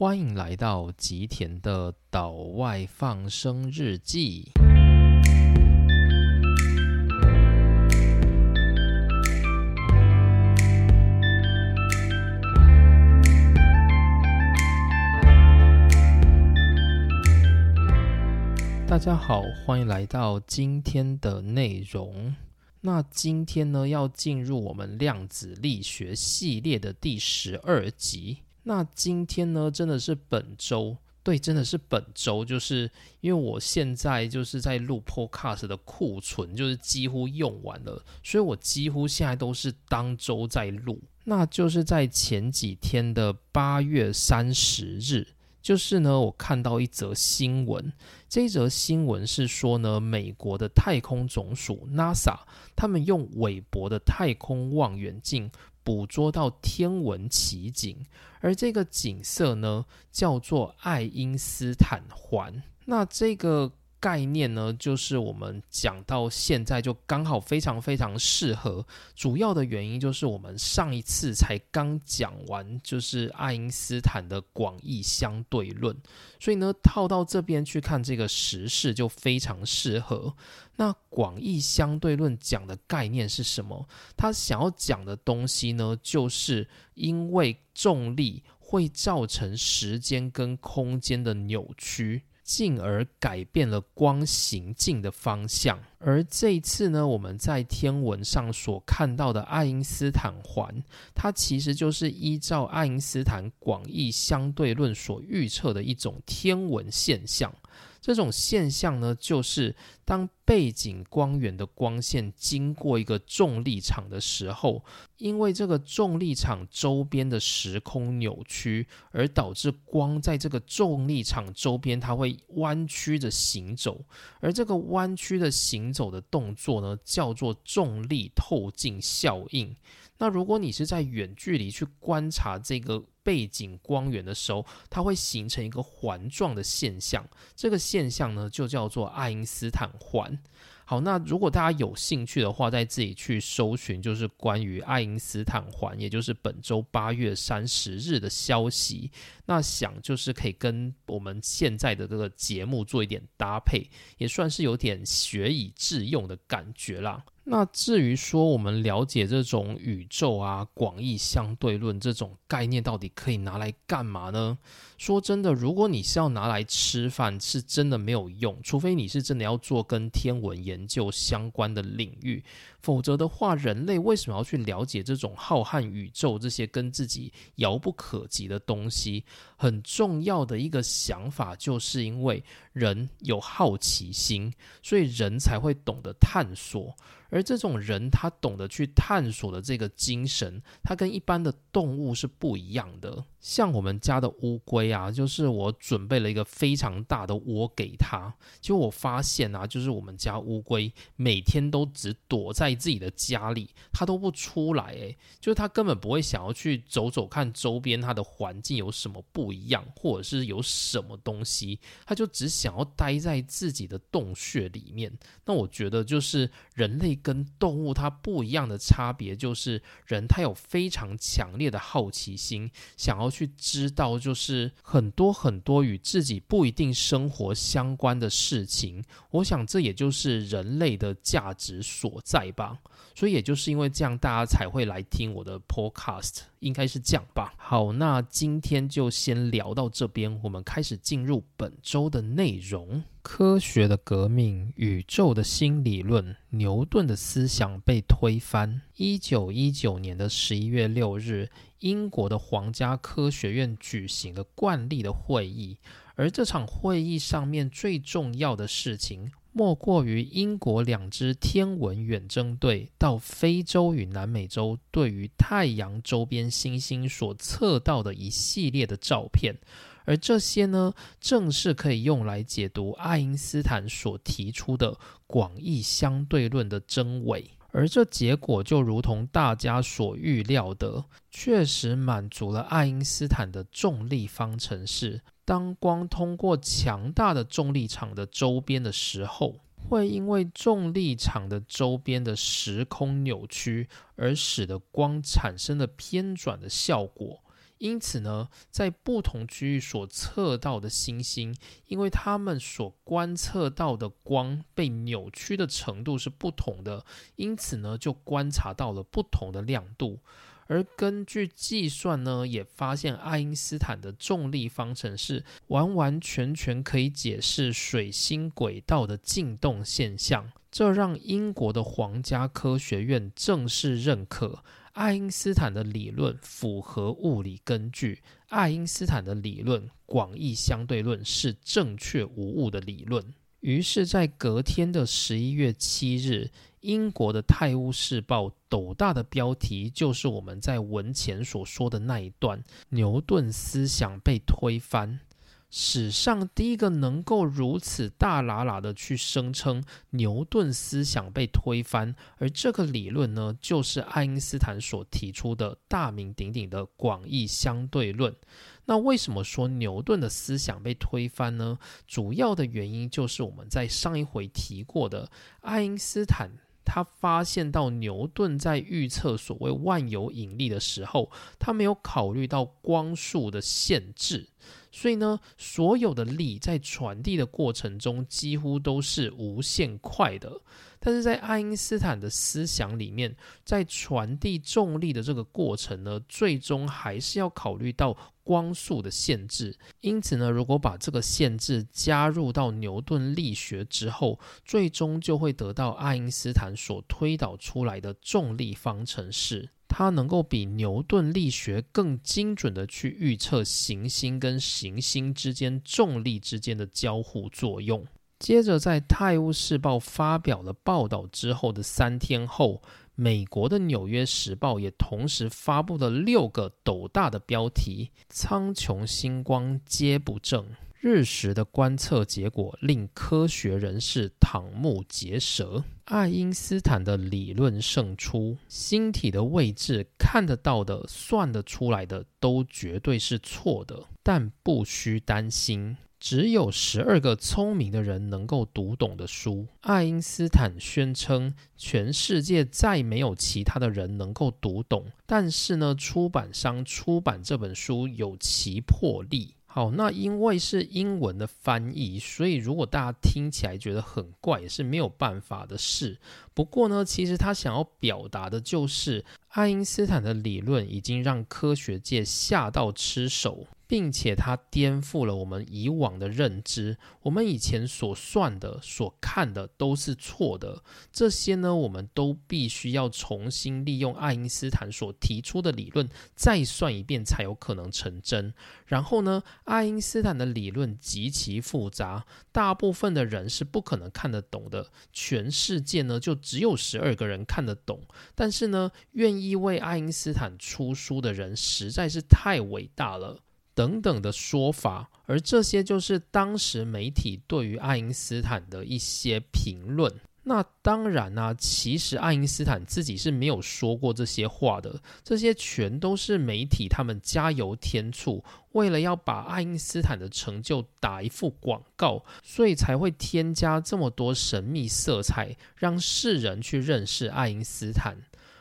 欢迎来到吉田的岛外放生日记。大家好，欢迎来到今天的内容。那今天呢，要进入我们量子力学系列的第十二集。那今天呢，真的是本周，对，真的是本周，就是因为我现在就是在录 Podcast 的库存，就是几乎用完了，所以我几乎现在都是当周在录。那就是在前几天的八月三十日。就是呢，我看到一则新闻，这一则新闻是说呢，美国的太空总署 NASA 他们用韦伯的太空望远镜捕捉到天文奇景，而这个景色呢叫做爱因斯坦环。那这个。概念呢，就是我们讲到现在就刚好非常非常适合。主要的原因就是我们上一次才刚讲完，就是爱因斯坦的广义相对论，所以呢套到这边去看这个时事就非常适合。那广义相对论讲的概念是什么？他想要讲的东西呢，就是因为重力会造成时间跟空间的扭曲。进而改变了光行进的方向，而这一次呢，我们在天文上所看到的爱因斯坦环，它其实就是依照爱因斯坦广义相对论所预测的一种天文现象。这种现象呢，就是当背景光源的光线经过一个重力场的时候，因为这个重力场周边的时空扭曲，而导致光在这个重力场周边，它会弯曲着行走，而这个弯曲的行走的动作呢，叫做重力透镜效应。那如果你是在远距离去观察这个背景光源的时候，它会形成一个环状的现象，这个现象呢就叫做爱因斯坦环。好，那如果大家有兴趣的话，在自己去搜寻，就是关于爱因斯坦环，也就是本周八月三十日的消息。那想就是可以跟我们现在的这个节目做一点搭配，也算是有点学以致用的感觉啦。那至于说我们了解这种宇宙啊、广义相对论这种概念，到底可以拿来干嘛呢？说真的，如果你是要拿来吃饭，是真的没有用，除非你是真的要做跟天文研究相关的领域。否则的话，人类为什么要去了解这种浩瀚宇宙这些跟自己遥不可及的东西？很重要的一个想法，就是因为人有好奇心，所以人才会懂得探索。而这种人，他懂得去探索的这个精神，他跟一般的动物是不一样的。像我们家的乌龟啊，就是我准备了一个非常大的窝给它。结果我发现啊，就是我们家乌龟每天都只躲在自己的家里，它都不出来。诶，就是它根本不会想要去走走看周边它的环境有什么不一样，或者是有什么东西，它就只想要待在自己的洞穴里面。那我觉得，就是人类跟动物它不一样的差别，就是人他有非常强烈的好奇心，想要。去知道，就是很多很多与自己不一定生活相关的事情。我想，这也就是人类的价值所在吧。所以，也就是因为这样，大家才会来听我的 podcast，应该是这样吧。好，那今天就先聊到这边，我们开始进入本周的内容。科学的革命，宇宙的新理论，牛顿的思想被推翻。一九一九年的十一月六日，英国的皇家科学院举行了惯例的会议，而这场会议上面最重要的事情。莫过于英国两支天文远征队到非洲与南美洲，对于太阳周边星星所测到的一系列的照片，而这些呢，正是可以用来解读爱因斯坦所提出的广义相对论的真伪。而这结果就如同大家所预料的，确实满足了爱因斯坦的重力方程式。当光通过强大的重力场的周边的时候，会因为重力场的周边的时空扭曲而使得光产生了偏转的效果。因此呢，在不同区域所测到的星星，因为它们所观测到的光被扭曲的程度是不同的，因此呢，就观察到了不同的亮度。而根据计算呢，也发现爱因斯坦的重力方程式完完全全可以解释水星轨道的进动现象，这让英国的皇家科学院正式认可爱因斯坦的理论符合物理根据，爱因斯坦的理论广义相对论是正确无误的理论。于是，在隔天的十一月七日。英国的《泰晤士报》斗大的标题就是我们在文前所说的那一段：牛顿思想被推翻。史上第一个能够如此大喇喇的去声称牛顿思想被推翻，而这个理论呢，就是爱因斯坦所提出的大名鼎鼎的广义相对论。那为什么说牛顿的思想被推翻呢？主要的原因就是我们在上一回提过的爱因斯坦。他发现到牛顿在预测所谓万有引力的时候，他没有考虑到光速的限制，所以呢，所有的力在传递的过程中几乎都是无限快的。但是在爱因斯坦的思想里面，在传递重力的这个过程呢，最终还是要考虑到光速的限制。因此呢，如果把这个限制加入到牛顿力学之后，最终就会得到爱因斯坦所推导出来的重力方程式。它能够比牛顿力学更精准的去预测行星跟行星之间重力之间的交互作用。接着，在《泰晤士报》发表了报道之后的三天后，美国的《纽约时报》也同时发布了六个斗大的标题：“苍穹星光皆不正，日食的观测结果令科学人士瞠目结舌，爱因斯坦的理论胜出，星体的位置看得到的、算得出来的都绝对是错的，但不需担心。”只有十二个聪明的人能够读懂的书。爱因斯坦宣称，全世界再没有其他的人能够读懂。但是呢，出版商出版这本书有其魄力。好，那因为是英文的翻译，所以如果大家听起来觉得很怪，也是没有办法的事。不过呢，其实他想要表达的就是，爱因斯坦的理论已经让科学界吓到吃手。并且它颠覆了我们以往的认知，我们以前所算的、所看的都是错的。这些呢，我们都必须要重新利用爱因斯坦所提出的理论再算一遍，才有可能成真。然后呢，爱因斯坦的理论极其复杂，大部分的人是不可能看得懂的。全世界呢，就只有十二个人看得懂。但是呢，愿意为爱因斯坦出书的人实在是太伟大了。等等的说法，而这些就是当时媒体对于爱因斯坦的一些评论。那当然呢，其实爱因斯坦自己是没有说过这些话的，这些全都是媒体他们加油添醋，为了要把爱因斯坦的成就打一副广告，所以才会添加这么多神秘色彩，让世人去认识爱因斯坦。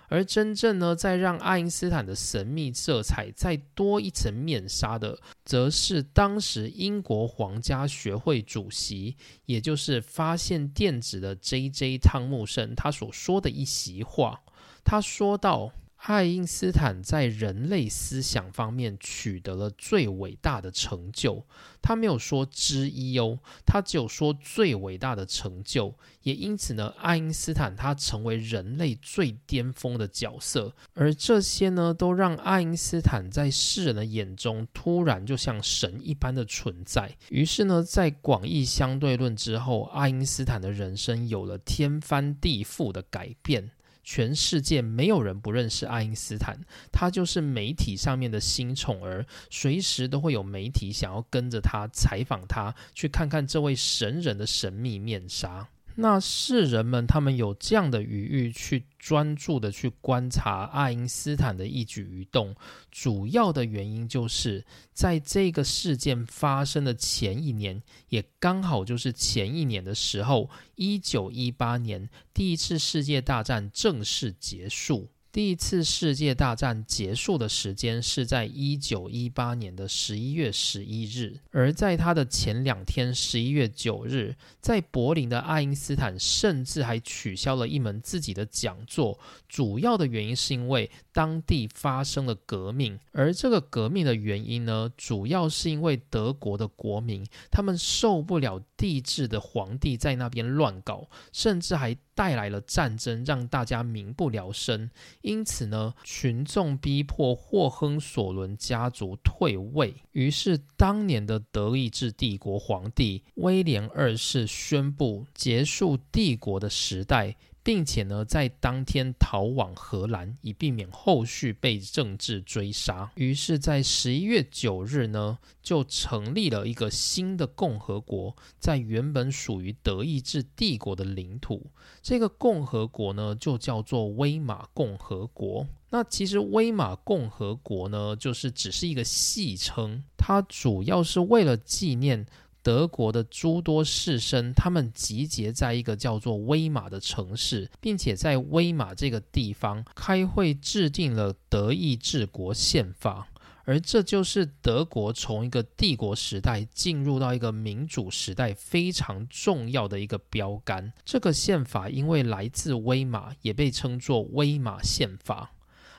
而真正呢，在让爱因斯坦的神秘色彩再多一层面纱的，则是当时英国皇家学会主席，也就是发现电子的 J.J. 汤姆森他所说的一席话。他说道。爱因斯坦在人类思想方面取得了最伟大的成就。他没有说之一哦，他只有说最伟大的成就。也因此呢，爱因斯坦他成为人类最巅峰的角色。而这些呢，都让爱因斯坦在世人的眼中突然就像神一般的存在。于是呢，在广义相对论之后，爱因斯坦的人生有了天翻地覆的改变。全世界没有人不认识爱因斯坦，他就是媒体上面的新宠儿，随时都会有媒体想要跟着他采访他，去看看这位神人的神秘面纱。那是人们，他们有这样的余裕去专注的去观察爱因斯坦的一举一动，主要的原因就是在这个事件发生的前一年，也刚好就是前一年的时候，一九一八年，第一次世界大战正式结束。第一次世界大战结束的时间是在一九一八年的十一月十一日，而在他的前两天，十一月九日，在柏林的爱因斯坦甚至还取消了一门自己的讲座，主要的原因是因为当地发生了革命，而这个革命的原因呢，主要是因为德国的国民他们受不了帝制的皇帝在那边乱搞，甚至还。带来了战争，让大家民不聊生。因此呢，群众逼迫霍亨索伦家族退位。于是，当年的德意志帝国皇帝威廉二世宣布结束帝国的时代。并且呢，在当天逃往荷兰，以避免后续被政治追杀。于是，在十一月九日呢，就成立了一个新的共和国，在原本属于德意志帝国的领土。这个共和国呢，就叫做威玛共和国。那其实威玛共和国呢，就是只是一个戏称，它主要是为了纪念。德国的诸多士绅，他们集结在一个叫做威玛的城市，并且在威玛这个地方开会，制定了德意志国宪法。而这就是德国从一个帝国时代进入到一个民主时代非常重要的一个标杆。这个宪法因为来自威玛，也被称作威玛宪法。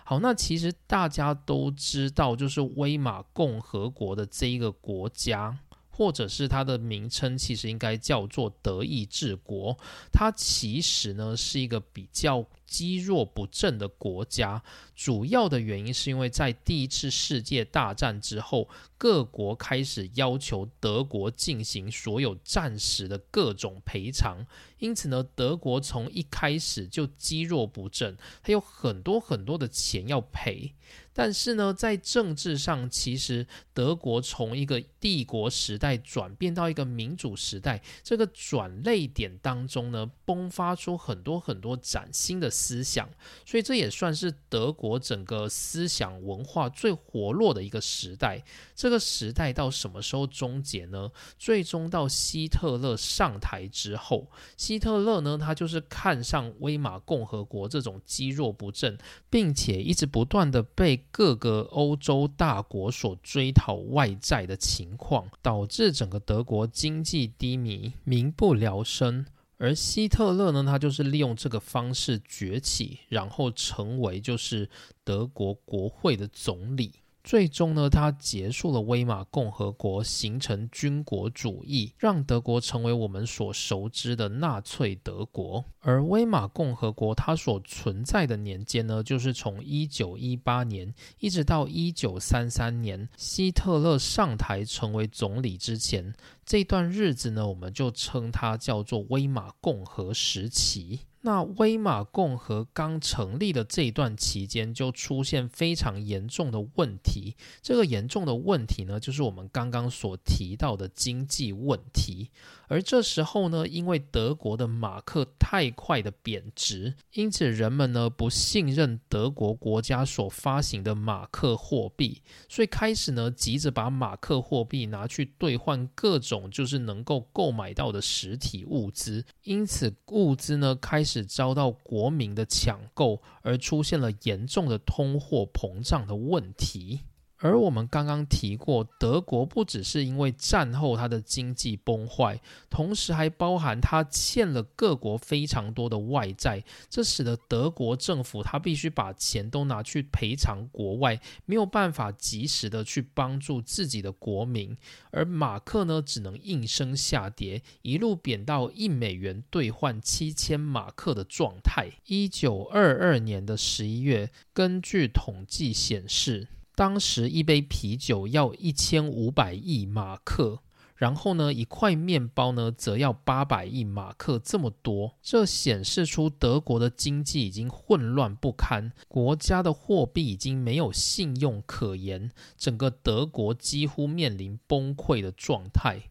好，那其实大家都知道，就是威玛共和国的这一个国家。或者是它的名称其实应该叫做德意志国，它其实呢是一个比较。积弱不振的国家，主要的原因是因为在第一次世界大战之后，各国开始要求德国进行所有战时的各种赔偿，因此呢，德国从一开始就积弱不振，它有很多很多的钱要赔。但是呢，在政治上，其实德国从一个帝国时代转变到一个民主时代，这个转类点当中呢，迸发出很多很多崭新的。思想，所以这也算是德国整个思想文化最活络的一个时代。这个时代到什么时候终结呢？最终到希特勒上台之后，希特勒呢，他就是看上威玛共和国这种积弱不振，并且一直不断的被各个欧洲大国所追讨外债的情情况，导致整个德国经济低迷，民不聊生。而希特勒呢，他就是利用这个方式崛起，然后成为就是德国国会的总理。最终呢，他结束了威玛共和国，形成军国主义，让德国成为我们所熟知的纳粹德国。而威玛共和国它所存在的年间呢，就是从一九一八年一直到一九三三年，希特勒上台成为总理之前，这段日子呢，我们就称它叫做威玛共和时期。那威马共和刚成立的这一段期间，就出现非常严重的问题。这个严重的问题呢，就是我们刚刚所提到的经济问题。而这时候呢，因为德国的马克太快的贬值，因此人们呢不信任德国国家所发行的马克货币，所以开始呢急着把马克货币拿去兑换各种就是能够购买到的实体物资，因此物资呢开始遭到国民的抢购，而出现了严重的通货膨胀的问题。而我们刚刚提过，德国不只是因为战后它的经济崩坏，同时还包含它欠了各国非常多的外债，这使得德国政府它必须把钱都拿去赔偿国外，没有办法及时的去帮助自己的国民，而马克呢只能应声下跌，一路贬到一美元兑换七千马克的状态。一九二二年的十一月，根据统计显示。当时一杯啤酒要一千五百亿马克，然后呢，一块面包呢则要八百亿马克，这么多，这显示出德国的经济已经混乱不堪，国家的货币已经没有信用可言，整个德国几乎面临崩溃的状态。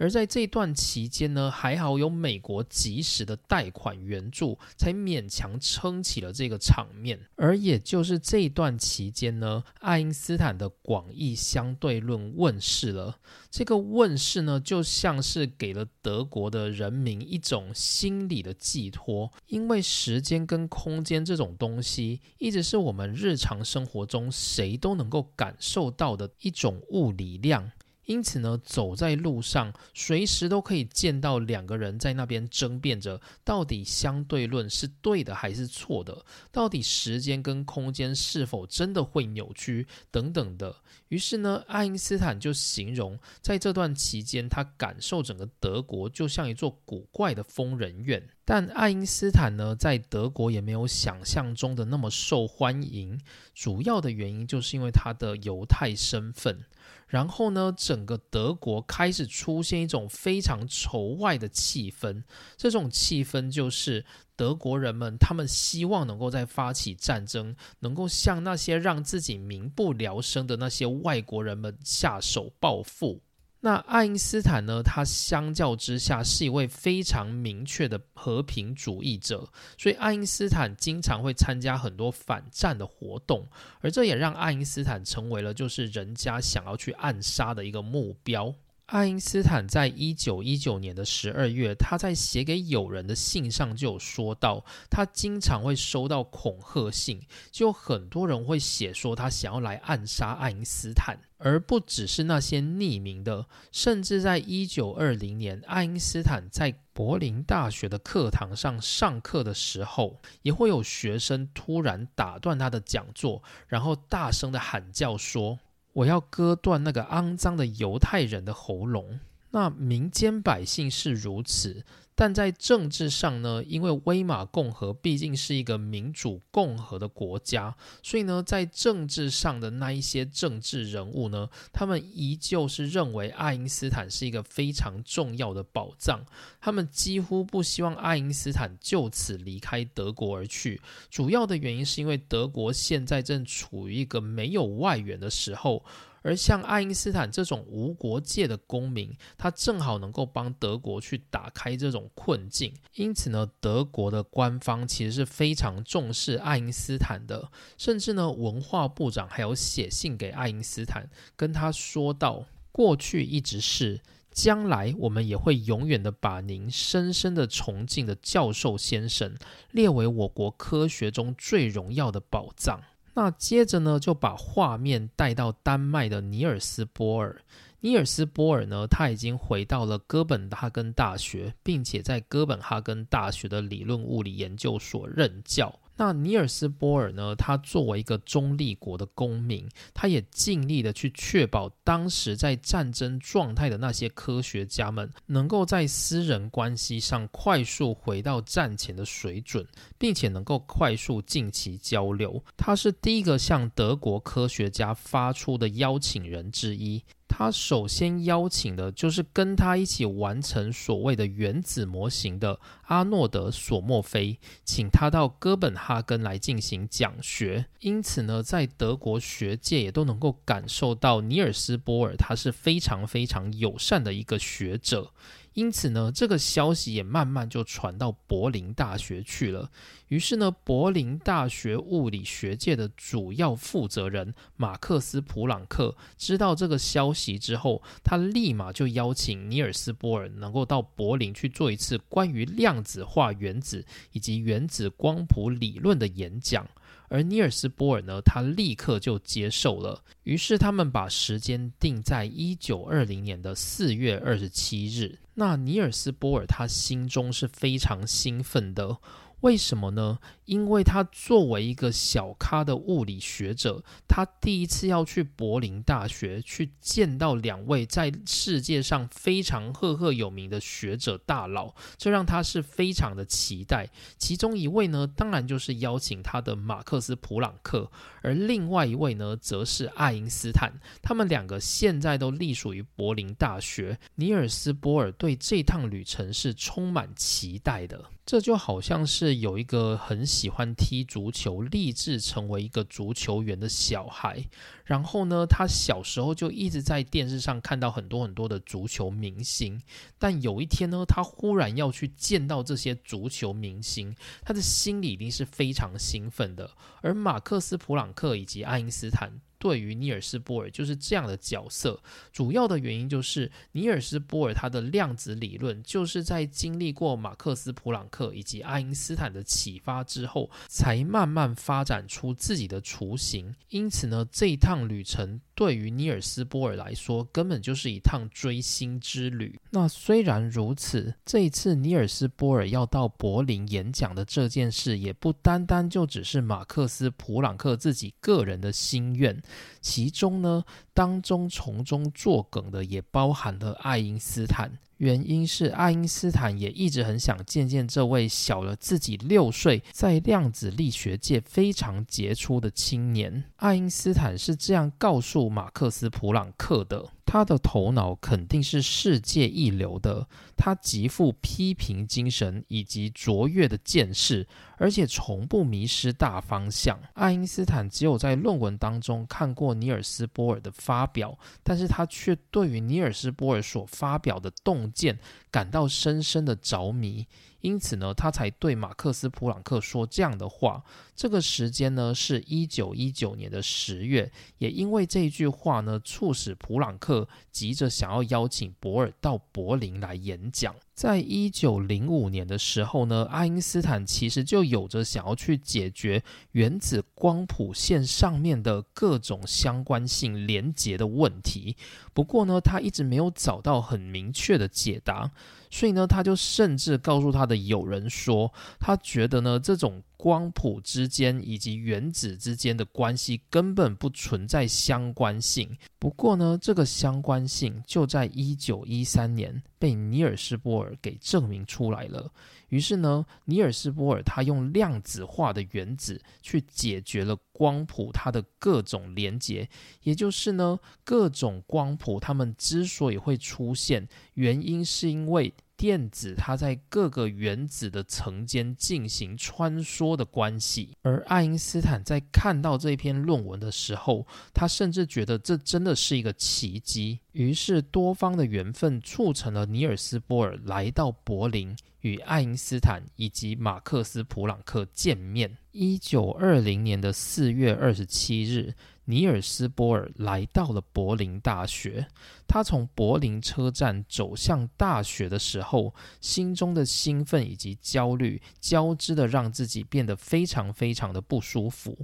而在这段期间呢，还好有美国及时的贷款援助，才勉强撑起了这个场面。而也就是这段期间呢，爱因斯坦的广义相对论问世了。这个问世呢，就像是给了德国的人民一种心理的寄托，因为时间跟空间这种东西，一直是我们日常生活中谁都能够感受到的一种物理量。因此呢，走在路上，随时都可以见到两个人在那边争辩着，到底相对论是对的还是错的？到底时间跟空间是否真的会扭曲等等的。于是呢，爱因斯坦就形容，在这段期间，他感受整个德国就像一座古怪的疯人院。但爱因斯坦呢，在德国也没有想象中的那么受欢迎，主要的原因就是因为他的犹太身份。然后呢，整个德国开始出现一种非常仇外的气氛。这种气氛就是德国人们他们希望能够在发起战争，能够向那些让自己民不聊生的那些外国人们下手报复。那爱因斯坦呢？他相较之下是一位非常明确的和平主义者，所以爱因斯坦经常会参加很多反战的活动，而这也让爱因斯坦成为了就是人家想要去暗杀的一个目标。爱因斯坦在一九一九年的十二月，他在写给友人的信上就有说到，他经常会收到恐吓信，就很多人会写说他想要来暗杀爱因斯坦，而不只是那些匿名的，甚至在一九二零年，爱因斯坦在柏林大学的课堂上上课的时候，也会有学生突然打断他的讲座，然后大声的喊叫说。我要割断那个肮脏的犹太人的喉咙。那民间百姓是如此。但在政治上呢，因为威玛共和毕竟是一个民主共和的国家，所以呢，在政治上的那一些政治人物呢，他们依旧是认为爱因斯坦是一个非常重要的宝藏，他们几乎不希望爱因斯坦就此离开德国而去。主要的原因是因为德国现在正处于一个没有外援的时候。而像爱因斯坦这种无国界的公民，他正好能够帮德国去打开这种困境。因此呢，德国的官方其实是非常重视爱因斯坦的，甚至呢，文化部长还有写信给爱因斯坦，跟他说道：过去一直是，将来我们也会永远的把您深深的崇敬的教授先生列为我国科学中最荣耀的宝藏。那接着呢，就把画面带到丹麦的尼尔斯波尔。尼尔斯波尔呢，他已经回到了哥本哈根大学，并且在哥本哈根大学的理论物理研究所任教。那尼尔斯波尔呢？他作为一个中立国的公民，他也尽力的去确保当时在战争状态的那些科学家们，能够在私人关系上快速回到战前的水准，并且能够快速近期交流。他是第一个向德国科学家发出的邀请人之一。他首先邀请的就是跟他一起完成所谓的原子模型的阿诺德·索莫菲，请他到哥本哈根来进行讲学。因此呢，在德国学界也都能够感受到尼尔斯·波尔他是非常非常友善的一个学者。因此呢，这个消息也慢慢就传到柏林大学去了。于是呢，柏林大学物理学界的主要负责人马克思·普朗克知道这个消息之后，他立马就邀请尼尔斯·波尔能够到柏林去做一次关于量子化原子以及原子光谱理论的演讲。而尼尔斯·波尔呢，他立刻就接受了。于是他们把时间定在一九二零年的四月二十七日。那尼尔斯·波尔他心中是非常兴奋的。为什么呢？因为他作为一个小咖的物理学者，他第一次要去柏林大学去见到两位在世界上非常赫赫有名的学者大佬，这让他是非常的期待。其中一位呢，当然就是邀请他的马克思·普朗克，而另外一位呢，则是爱因斯坦。他们两个现在都隶属于柏林大学。尼尔斯·波尔对这趟旅程是充满期待的。这就好像是有一个很。喜欢踢足球，立志成为一个足球员的小孩。然后呢，他小时候就一直在电视上看到很多很多的足球明星。但有一天呢，他忽然要去见到这些足球明星，他的心里一定是非常兴奋的。而马克思·普朗克以及爱因斯坦。对于尼尔斯波尔就是这样的角色，主要的原因就是尼尔斯波尔他的量子理论就是在经历过马克思普朗克以及爱因斯坦的启发之后，才慢慢发展出自己的雏形。因此呢，这一趟旅程对于尼尔斯波尔来说，根本就是一趟追星之旅。那虽然如此，这一次尼尔斯波尔要到柏林演讲的这件事，也不单单就只是马克思普朗克自己个人的心愿。其中呢，当中从中作梗的也包含了爱因斯坦。原因是爱因斯坦也一直很想见见这位小了自己六岁，在量子力学界非常杰出的青年。爱因斯坦是这样告诉马克思普朗克的。他的头脑肯定是世界一流的，他极富批评精神以及卓越的见识，而且从不迷失大方向。爱因斯坦只有在论文当中看过尼尔斯波尔的发表，但是他却对于尼尔斯波尔所发表的洞见感到深深的着迷。因此呢，他才对马克思普朗克说这样的话。这个时间呢，是一九一九年的十月。也因为这一句话呢，促使普朗克急着想要邀请博尔到柏林来演讲。在一九零五年的时候呢，爱因斯坦其实就有着想要去解决原子光谱线上面的各种相关性连结的问题。不过呢，他一直没有找到很明确的解答。所以呢，他就甚至告诉他的友人说，他觉得呢，这种光谱之间以及原子之间的关系根本不存在相关性。不过呢，这个相关性就在一九一三年被尼尔斯波尔给证明出来了。于是呢，尼尔斯波尔他用量子化的原子去解决了光谱它的各种连接，也就是呢，各种光谱它们之所以会出现，原因是因为。电子它在各个原子的层间进行穿梭的关系，而爱因斯坦在看到这篇论文的时候，他甚至觉得这真的是一个奇迹。于是多方的缘分促成了尼尔斯波尔来到柏林，与爱因斯坦以及马克思普朗克见面。一九二零年的四月二十七日。尼尔斯波尔来到了柏林大学。他从柏林车站走向大学的时候，心中的兴奋以及焦虑交织的，让自己变得非常非常的不舒服。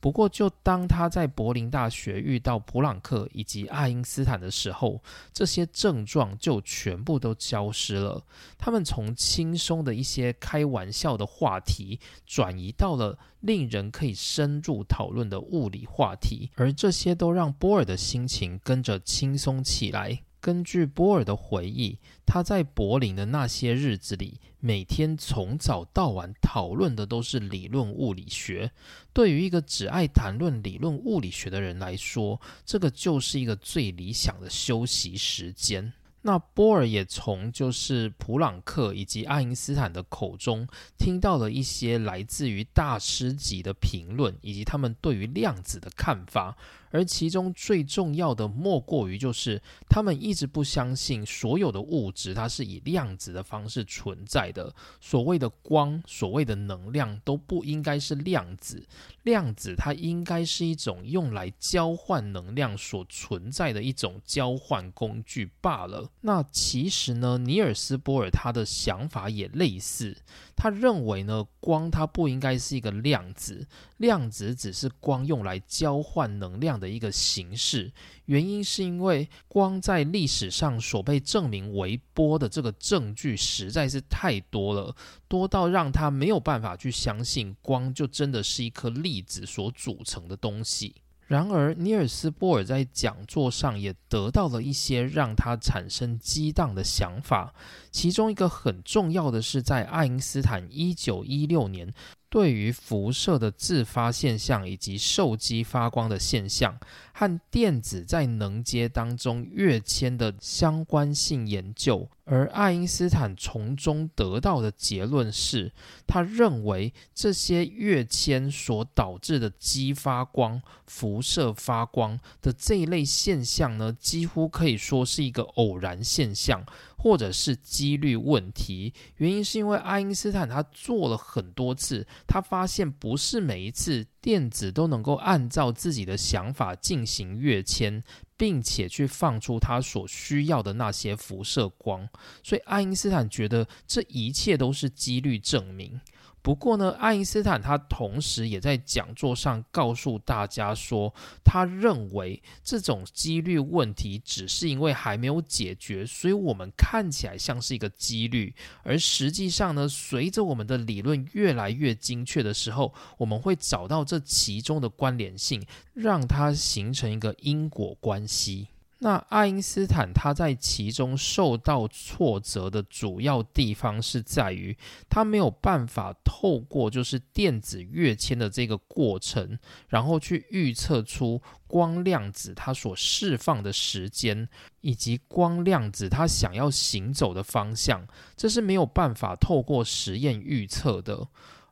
不过，就当他在柏林大学遇到普朗克以及爱因斯坦的时候，这些症状就全部都消失了。他们从轻松的一些开玩笑的话题，转移到了令人可以深入讨论的物理话题，而这些都让波尔的心情跟着轻松起来。根据波尔的回忆，他在柏林的那些日子里，每天从早到晚讨论的都是理论物理学。对于一个只爱谈论理论物理学的人来说，这个就是一个最理想的休息时间。那波尔也从就是普朗克以及爱因斯坦的口中听到了一些来自于大师级的评论，以及他们对于量子的看法。而其中最重要的，莫过于就是他们一直不相信所有的物质它是以量子的方式存在的。所谓的光，所谓的能量，都不应该是量子。量子它应该是一种用来交换能量所存在的一种交换工具罢了。那其实呢，尼尔斯波尔他的想法也类似。他认为呢，光它不应该是一个量子，量子只是光用来交换能量的一个形式。原因是因为光在历史上所被证明为波的这个证据实在是太多了，多到让他没有办法去相信光就真的是一颗粒子所组成的东西。然而，尼尔斯波尔在讲座上也得到了一些让他产生激荡的想法。其中一个很重要的是，在爱因斯坦一九一六年对于辐射的自发现象以及受激发光的现象和电子在能阶当中跃迁的相关性研究，而爱因斯坦从中得到的结论是，他认为这些跃迁所导致的激发光、辐射发光的这一类现象呢，几乎可以说是一个偶然现象。或者是几率问题，原因是因为爱因斯坦他做了很多次，他发现不是每一次电子都能够按照自己的想法进行跃迁，并且去放出他所需要的那些辐射光，所以爱因斯坦觉得这一切都是几率证明。不过呢，爱因斯坦他同时也在讲座上告诉大家说，他认为这种几率问题只是因为还没有解决，所以我们看起来像是一个几率，而实际上呢，随着我们的理论越来越精确的时候，我们会找到这其中的关联性，让它形成一个因果关系。那爱因斯坦他在其中受到挫折的主要地方是在于，他没有办法透过就是电子跃迁的这个过程，然后去预测出光量子它所释放的时间，以及光量子它想要行走的方向，这是没有办法透过实验预测的。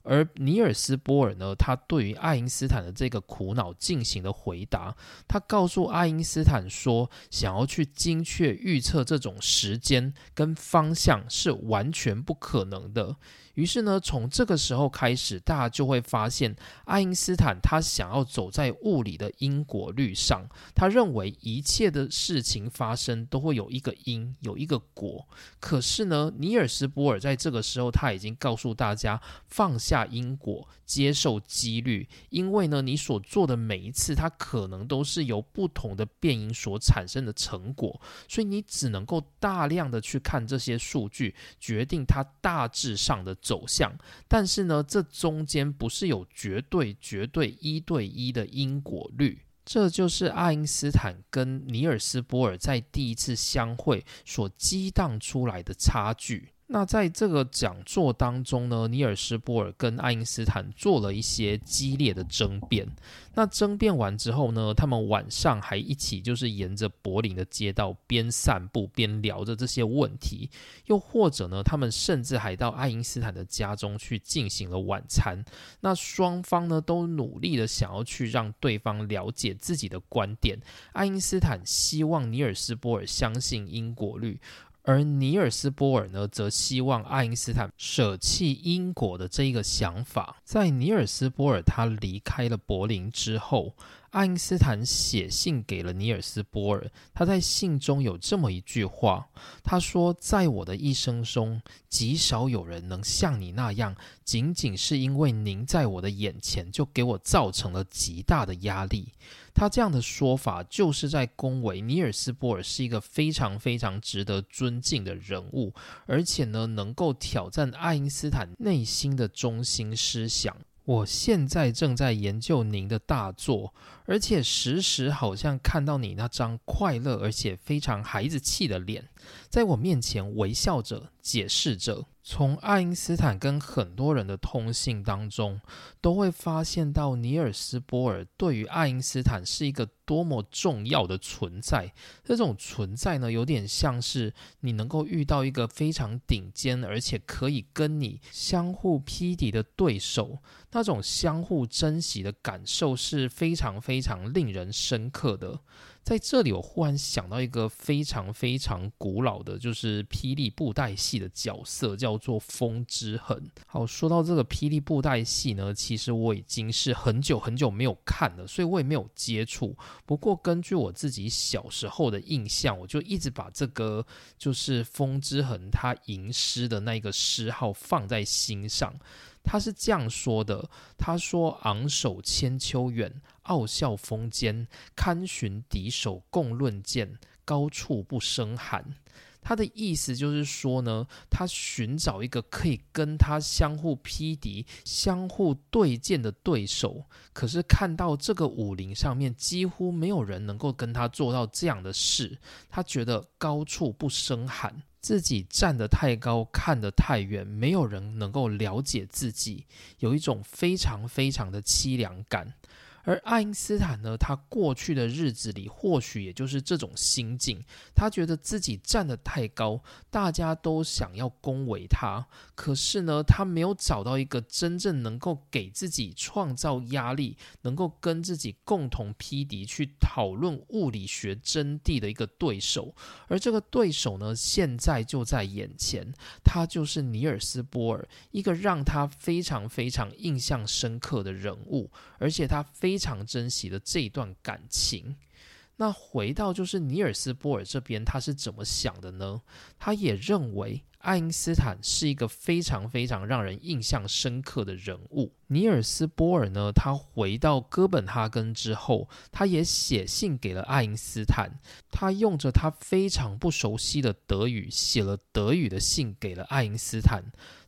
而尼尔斯波尔呢，他对于爱因斯坦的这个苦恼进行了回答。他告诉爱因斯坦说，想要去精确预测这种时间跟方向是完全不可能的。于是呢，从这个时候开始，大家就会发现，爱因斯坦他想要走在物理的因果律上。他认为一切的事情发生都会有一个因，有一个果。可是呢，尼尔斯波尔在这个时候他已经告诉大家，放下因果，接受几率，因为呢，你所做的每一次，它可能都是由不同的变因所产生的成果，所以你只能够大量的去看这些数据，决定它大致上的。走向，但是呢，这中间不是有绝对、绝对一对一的因果律，这就是爱因斯坦跟尼尔斯波尔在第一次相会所激荡出来的差距。那在这个讲座当中呢，尼尔斯波尔跟爱因斯坦做了一些激烈的争辩。那争辩完之后呢，他们晚上还一起就是沿着柏林的街道边散步边聊着这些问题，又或者呢，他们甚至还到爱因斯坦的家中去进行了晚餐。那双方呢都努力的想要去让对方了解自己的观点。爱因斯坦希望尼尔斯波尔相信因果律。而尼尔斯波尔呢，则希望爱因斯坦舍弃因果的这一个想法。在尼尔斯波尔他离开了柏林之后。爱因斯坦写信给了尼尔斯波尔，他在信中有这么一句话，他说：“在我的一生中，极少有人能像你那样，仅仅是因为您在我的眼前，就给我造成了极大的压力。”他这样的说法，就是在恭维尼尔斯波尔是一个非常非常值得尊敬的人物，而且呢，能够挑战爱因斯坦内心的中心思想。我现在正在研究您的大作，而且时时好像看到你那张快乐而且非常孩子气的脸，在我面前微笑着解释着。从爱因斯坦跟很多人的通信当中，都会发现到尼尔斯波尔对于爱因斯坦是一个多么重要的存在。这种存在呢，有点像是你能够遇到一个非常顶尖，而且可以跟你相互匹敌的对手，那种相互珍惜的感受是非常非常令人深刻的。在这里，我忽然想到一个非常非常古老的，就是霹雳布袋戏的角色，叫做风之痕。好，说到这个霹雳布袋戏呢，其实我已经是很久很久没有看了，所以我也没有接触。不过根据我自己小时候的印象，我就一直把这个就是风之痕他吟诗的那个诗号放在心上。他是这样说的：“他说，昂首千秋远，傲笑风间，堪寻敌手共论剑，高处不胜寒。”他的意思就是说呢，他寻找一个可以跟他相互匹敌、相互对剑的对手，可是看到这个武林上面几乎没有人能够跟他做到这样的事，他觉得高处不胜寒。自己站得太高，看得太远，没有人能够了解自己，有一种非常非常的凄凉感。而爱因斯坦呢，他过去的日子里，或许也就是这种心境。他觉得自己站得太高，大家都想要恭维他。可是呢，他没有找到一个真正能够给自己创造压力，能够跟自己共同匹敌去讨论物理学真谛的一个对手。而这个对手呢，现在就在眼前，他就是尼尔斯·波尔，一个让他非常非常印象深刻的人物，而且他非。非常珍惜的这一段感情。那回到就是尼尔斯波尔这边，他是怎么想的呢？他也认为爱因斯坦是一个非常非常让人印象深刻的人物。尼尔斯波尔呢，他回到哥本哈根之后，他也写信给了爱因斯坦。他用着他非常不熟悉的德语写了德语的信给了爱因斯坦，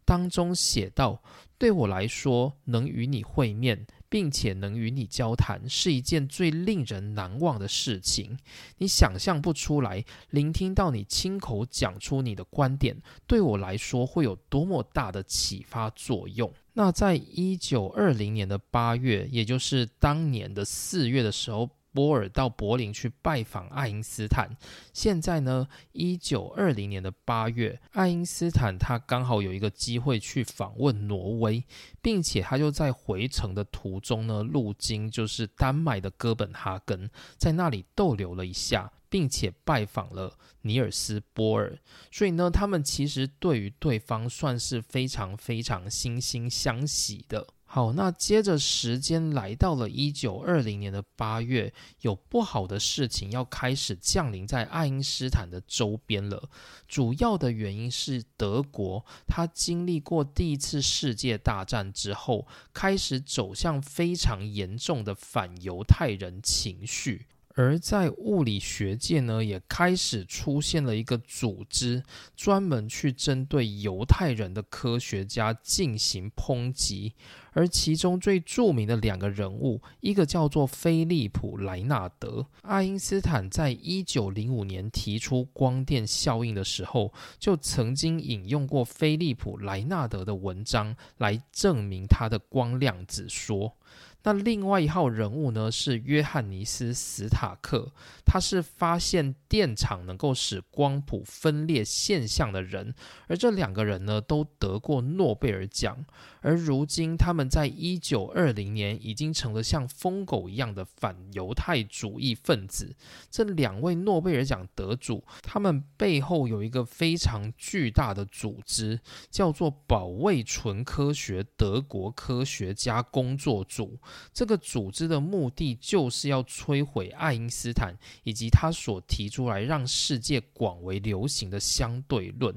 当中写道：“对我来说，能与你会面。”并且能与你交谈是一件最令人难忘的事情。你想象不出来，聆听到你亲口讲出你的观点，对我来说会有多么大的启发作用。那在一九二零年的八月，也就是当年的四月的时候。波尔到柏林去拜访爱因斯坦。现在呢，一九二零年的八月，爱因斯坦他刚好有一个机会去访问挪威，并且他就在回程的途中呢，路经就是丹麦的哥本哈根，在那里逗留了一下，并且拜访了尼尔斯波尔。所以呢，他们其实对于对方算是非常非常惺惺相惜的。好，那接着时间来到了一九二零年的八月，有不好的事情要开始降临在爱因斯坦的周边了。主要的原因是德国，他经历过第一次世界大战之后，开始走向非常严重的反犹太人情绪。而在物理学界呢，也开始出现了一个组织，专门去针对犹太人的科学家进行抨击。而其中最著名的两个人物，一个叫做菲利普·莱纳德。爱因斯坦在一九零五年提出光电效应的时候，就曾经引用过菲利普·莱纳德的文章来证明他的光量子说。那另外一号人物呢，是约翰尼斯·斯塔克，他是发现电场能够使光谱分裂现象的人，而这两个人呢，都得过诺贝尔奖，而如今他们在一九二零年已经成了像疯狗一样的反犹太主义分子。这两位诺贝尔奖得主，他们背后有一个非常巨大的组织，叫做保卫纯科学德国科学家工作组。这个组织的目的就是要摧毁爱因斯坦以及他所提出来让世界广为流行的相对论。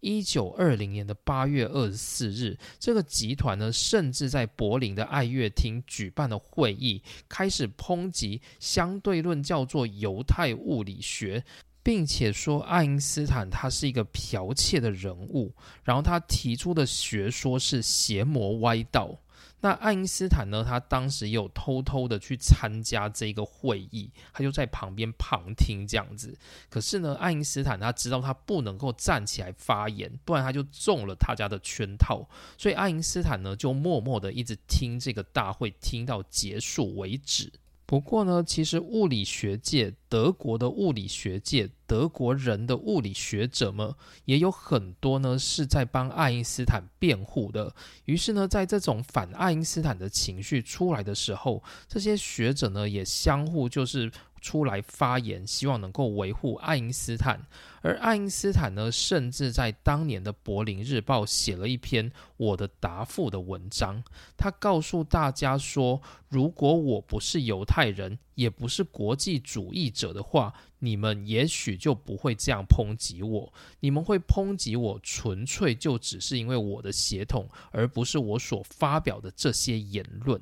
一九二零年的八月二十四日，这个集团呢，甚至在柏林的爱乐厅举办了会议，开始抨击相对论叫做犹太物理学，并且说爱因斯坦他是一个剽窃的人物，然后他提出的学说是邪魔歪道。那爱因斯坦呢？他当时有偷偷的去参加这个会议，他就在旁边旁听这样子。可是呢，爱因斯坦他知道他不能够站起来发言，不然他就中了他家的圈套。所以爱因斯坦呢，就默默的一直听这个大会，听到结束为止。不过呢，其实物理学界，德国的物理学界，德国人的物理学者们也有很多呢，是在帮爱因斯坦辩护的。于是呢，在这种反爱因斯坦的情绪出来的时候，这些学者呢，也相互就是。出来发言，希望能够维护爱因斯坦。而爱因斯坦呢，甚至在当年的《柏林日报》写了一篇我的答复的文章。他告诉大家说，如果我不是犹太人，也不是国际主义者的话，你们也许就不会这样抨击我。你们会抨击我，纯粹就只是因为我的血统，而不是我所发表的这些言论。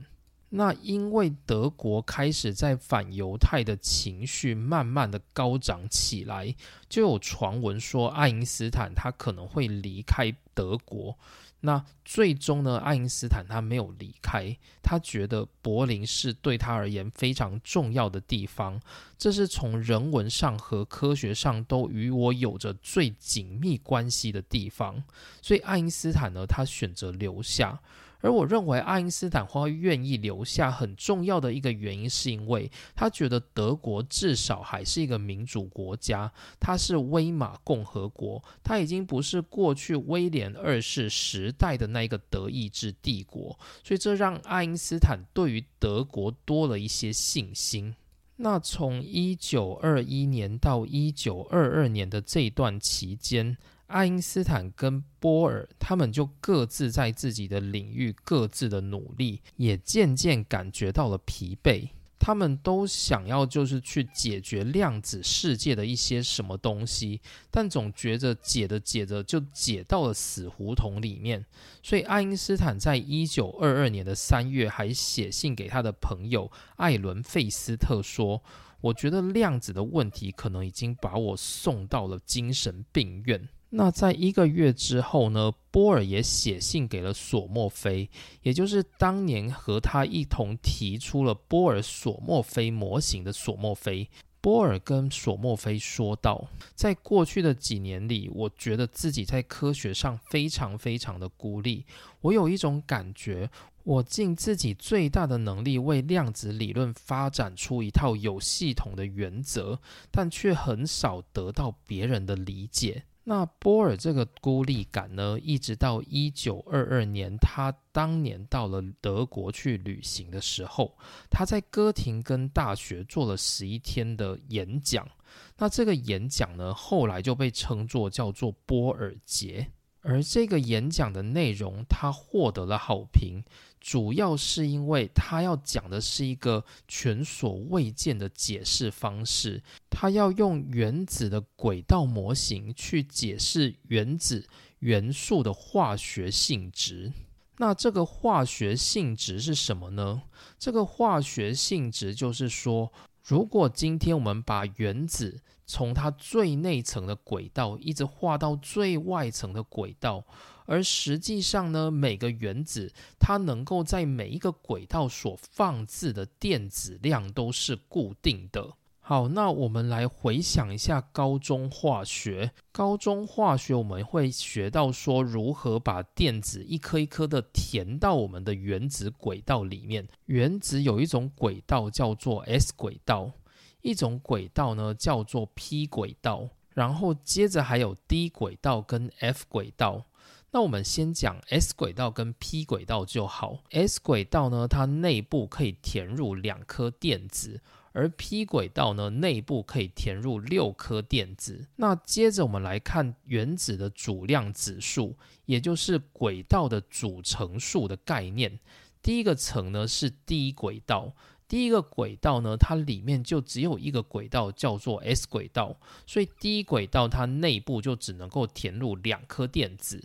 那因为德国开始在反犹太的情绪慢慢的高涨起来，就有传闻说爱因斯坦他可能会离开德国。那最终呢，爱因斯坦他没有离开，他觉得柏林是对他而言非常重要的地方，这是从人文上和科学上都与我有着最紧密关系的地方，所以爱因斯坦呢，他选择留下。而我认为爱因斯坦会愿意留下，很重要的一个原因，是因为他觉得德国至少还是一个民主国家，它是威玛共和国，它已经不是过去威廉二世时代的那一个德意志帝国，所以这让爱因斯坦对于德国多了一些信心。那从一九二一年到一九二二年的这段期间。爱因斯坦跟波尔，他们就各自在自己的领域各自的努力，也渐渐感觉到了疲惫。他们都想要就是去解决量子世界的一些什么东西，但总觉着解着解着就解到了死胡同里面。所以爱因斯坦在一九二二年的三月还写信给他的朋友艾伦费斯特说：“我觉得量子的问题可能已经把我送到了精神病院。”那在一个月之后呢？波尔也写信给了索莫菲，也就是当年和他一同提出了波尔索莫菲模型的索莫菲。波尔跟索莫菲说道：“在过去的几年里，我觉得自己在科学上非常非常的孤立。我有一种感觉，我尽自己最大的能力为量子理论发展出一套有系统的原则，但却很少得到别人的理解。”那波尔这个孤立感呢，一直到一九二二年，他当年到了德国去旅行的时候，他在哥廷根大学做了十一天的演讲。那这个演讲呢，后来就被称作叫做波尔节。而这个演讲的内容，他获得了好评。主要是因为他要讲的是一个前所未见的解释方式，他要用原子的轨道模型去解释原子元素的化学性质。那这个化学性质是什么呢？这个化学性质就是说，如果今天我们把原子从它最内层的轨道一直画到最外层的轨道。而实际上呢，每个原子它能够在每一个轨道所放置的电子量都是固定的。好，那我们来回想一下高中化学。高中化学我们会学到说如何把电子一颗一颗的填到我们的原子轨道里面。原子有一种轨道叫做 s 轨道，一种轨道呢叫做 p 轨道，然后接着还有 d 轨道跟 f 轨道。那我们先讲 s 轨道跟 p 轨道就好。s 轨道呢，它内部可以填入两颗电子，而 p 轨道呢，内部可以填入六颗电子。那接着我们来看原子的主量子数，也就是轨道的组成数的概念。第一个层呢是第一轨道。第一个轨道呢，它里面就只有一个轨道，叫做 s 轨道，所以第一轨道它内部就只能够填入两颗电子。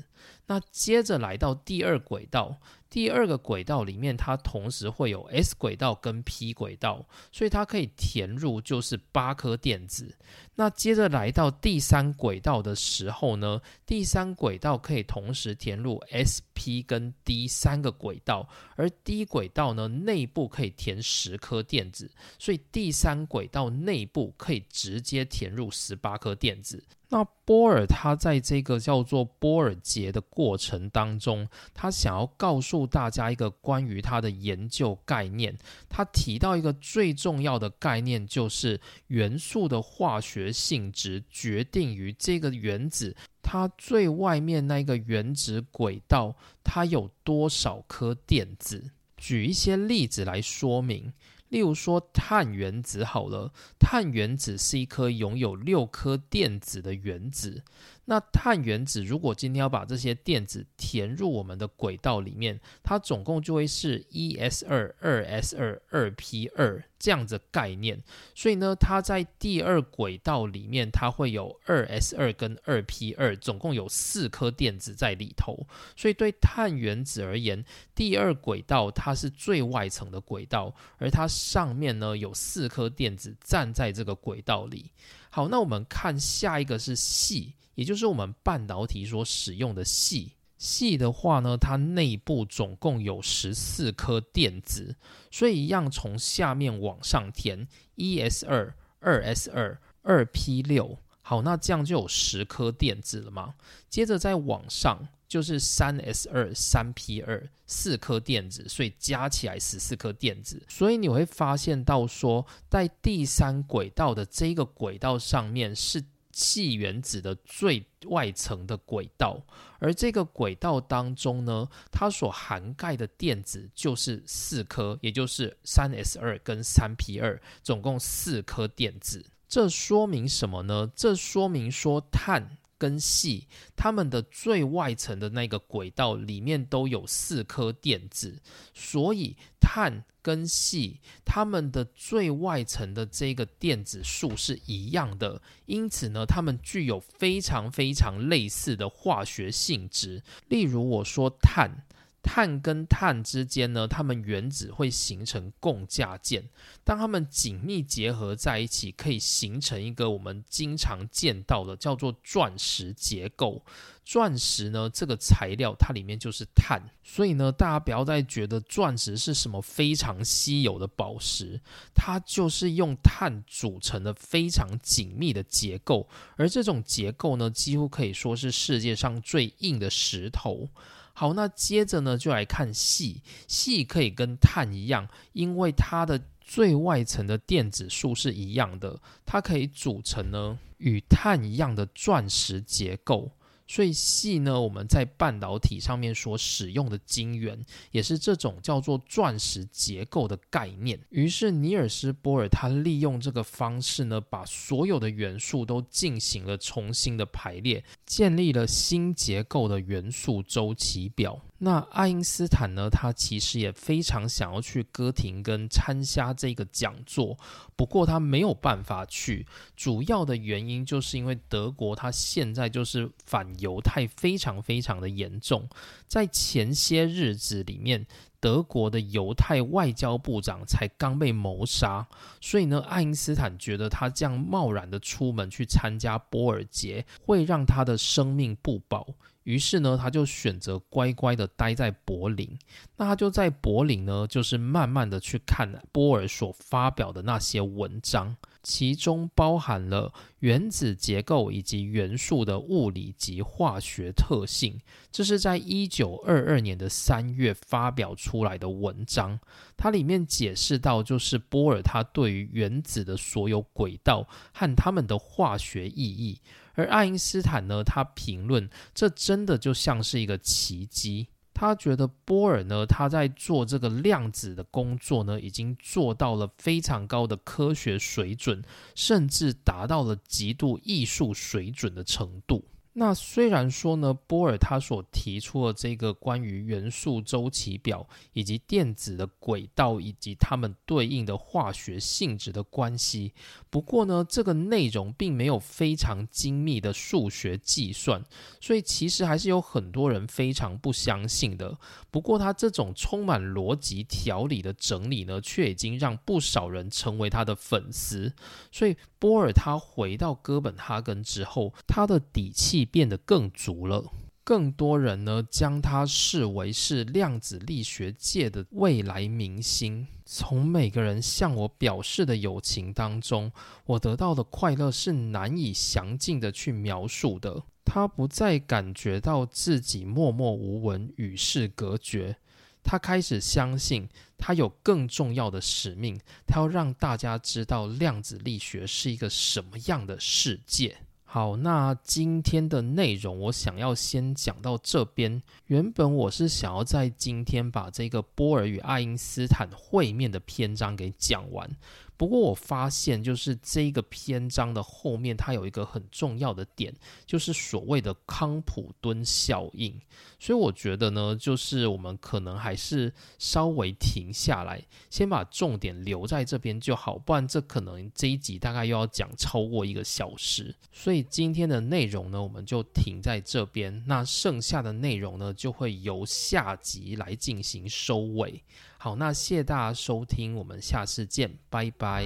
那接着来到第二轨道，第二个轨道里面它同时会有 s 轨道跟 p 轨道，所以它可以填入就是八颗电子。那接着来到第三轨道的时候呢，第三轨道可以同时填入 s、p 跟 d 三个轨道，而 d 轨道呢内部可以填十颗电子，所以第三轨道内部可以直接填入十八颗电子。那波尔他在这个叫做波尔节的过程当中，他想要告诉大家一个关于他的研究概念。他提到一个最重要的概念，就是元素的化学性质决定于这个原子它最外面那个原子轨道它有多少颗电子。举一些例子来说明。例如说碳原子好了，碳原子是一颗拥有六颗电子的原子。那碳原子如果今天要把这些电子填入我们的轨道里面，它总共就会是一 s 二二 s 二二 p 二这样子概念，所以呢，它在第二轨道里面，它会有二 s 二跟二 p 二，总共有四颗电子在里头。所以对碳原子而言，第二轨道它是最外层的轨道，而它上面呢有四颗电子站在这个轨道里。好，那我们看下一个是系，也就是我们半导体所使用的系。细的话呢，它内部总共有十四颗电子，所以一样从下面往上填，一 s 二、二 s 二、二 p 六，好，那这样就有十颗电子了嘛？接着再往上就是三 s 二、三 p 二，四颗电子，所以加起来十四颗电子。所以你会发现到说，在第三轨道的这个轨道上面是。气原子的最外层的轨道，而这个轨道当中呢，它所涵盖的电子就是四颗，也就是三 s 二跟三 p 二，总共四颗电子。这说明什么呢？这说明说碳。跟细，它们的最外层的那个轨道里面都有四颗电子，所以碳跟系它们的最外层的这个电子数是一样的，因此呢，它们具有非常非常类似的化学性质。例如，我说碳。碳跟碳之间呢，它们原子会形成共价键，当它们紧密结合在一起，可以形成一个我们经常见到的叫做钻石结构。钻石呢，这个材料它里面就是碳，所以呢，大家不要再觉得钻石是什么非常稀有的宝石，它就是用碳组成的非常紧密的结构，而这种结构呢，几乎可以说是世界上最硬的石头。好，那接着呢，就来看细。细可以跟碳一样，因为它的最外层的电子数是一样的，它可以组成呢与碳一样的钻石结构。最细呢，我们在半导体上面所使用的晶圆，也是这种叫做钻石结构的概念。于是尼尔斯波尔他利用这个方式呢，把所有的元素都进行了重新的排列，建立了新结构的元素周期表。那爱因斯坦呢？他其实也非常想要去哥廷根参加这个讲座，不过他没有办法去。主要的原因就是因为德国他现在就是反犹太非常非常的严重，在前些日子里面，德国的犹太外交部长才刚被谋杀，所以呢，爱因斯坦觉得他这样贸然的出门去参加波尔节，会让他的生命不保。于是呢，他就选择乖乖的待在柏林。那他就在柏林呢，就是慢慢的去看波尔所发表的那些文章，其中包含了原子结构以及元素的物理及化学特性。这是在一九二二年的三月发表出来的文章。它里面解释到，就是波尔他对于原子的所有轨道和它们的化学意义。而爱因斯坦呢，他评论这真的就像是一个奇迹。他觉得波尔呢，他在做这个量子的工作呢，已经做到了非常高的科学水准，甚至达到了极度艺术水准的程度。那虽然说呢，波尔他所提出的这个关于元素周期表以及电子的轨道以及它们对应的化学性质的关系，不过呢，这个内容并没有非常精密的数学计算，所以其实还是有很多人非常不相信的。不过他这种充满逻辑条理的整理呢，却已经让不少人成为他的粉丝。所以波尔他回到哥本哈根之后，他的底气。变得更足了，更多人呢将他视为是量子力学界的未来明星。从每个人向我表示的友情当中，我得到的快乐是难以详尽的去描述的。他不再感觉到自己默默无闻、与世隔绝，他开始相信他有更重要的使命，他要让大家知道量子力学是一个什么样的世界。好，那今天的内容我想要先讲到这边。原本我是想要在今天把这个波尔与爱因斯坦会面的篇章给讲完，不过我发现，就是这个篇章的后面，它有一个很重要的点，就是所谓的康普敦效应。所以我觉得呢，就是我们可能还是稍微停下来，先把重点留在这边就好，不然这可能这一集大概又要讲超过一个小时。所以今天的内容呢，我们就停在这边，那剩下的内容呢，就会由下集来进行收尾。好，那谢大家收听，我们下次见，拜拜。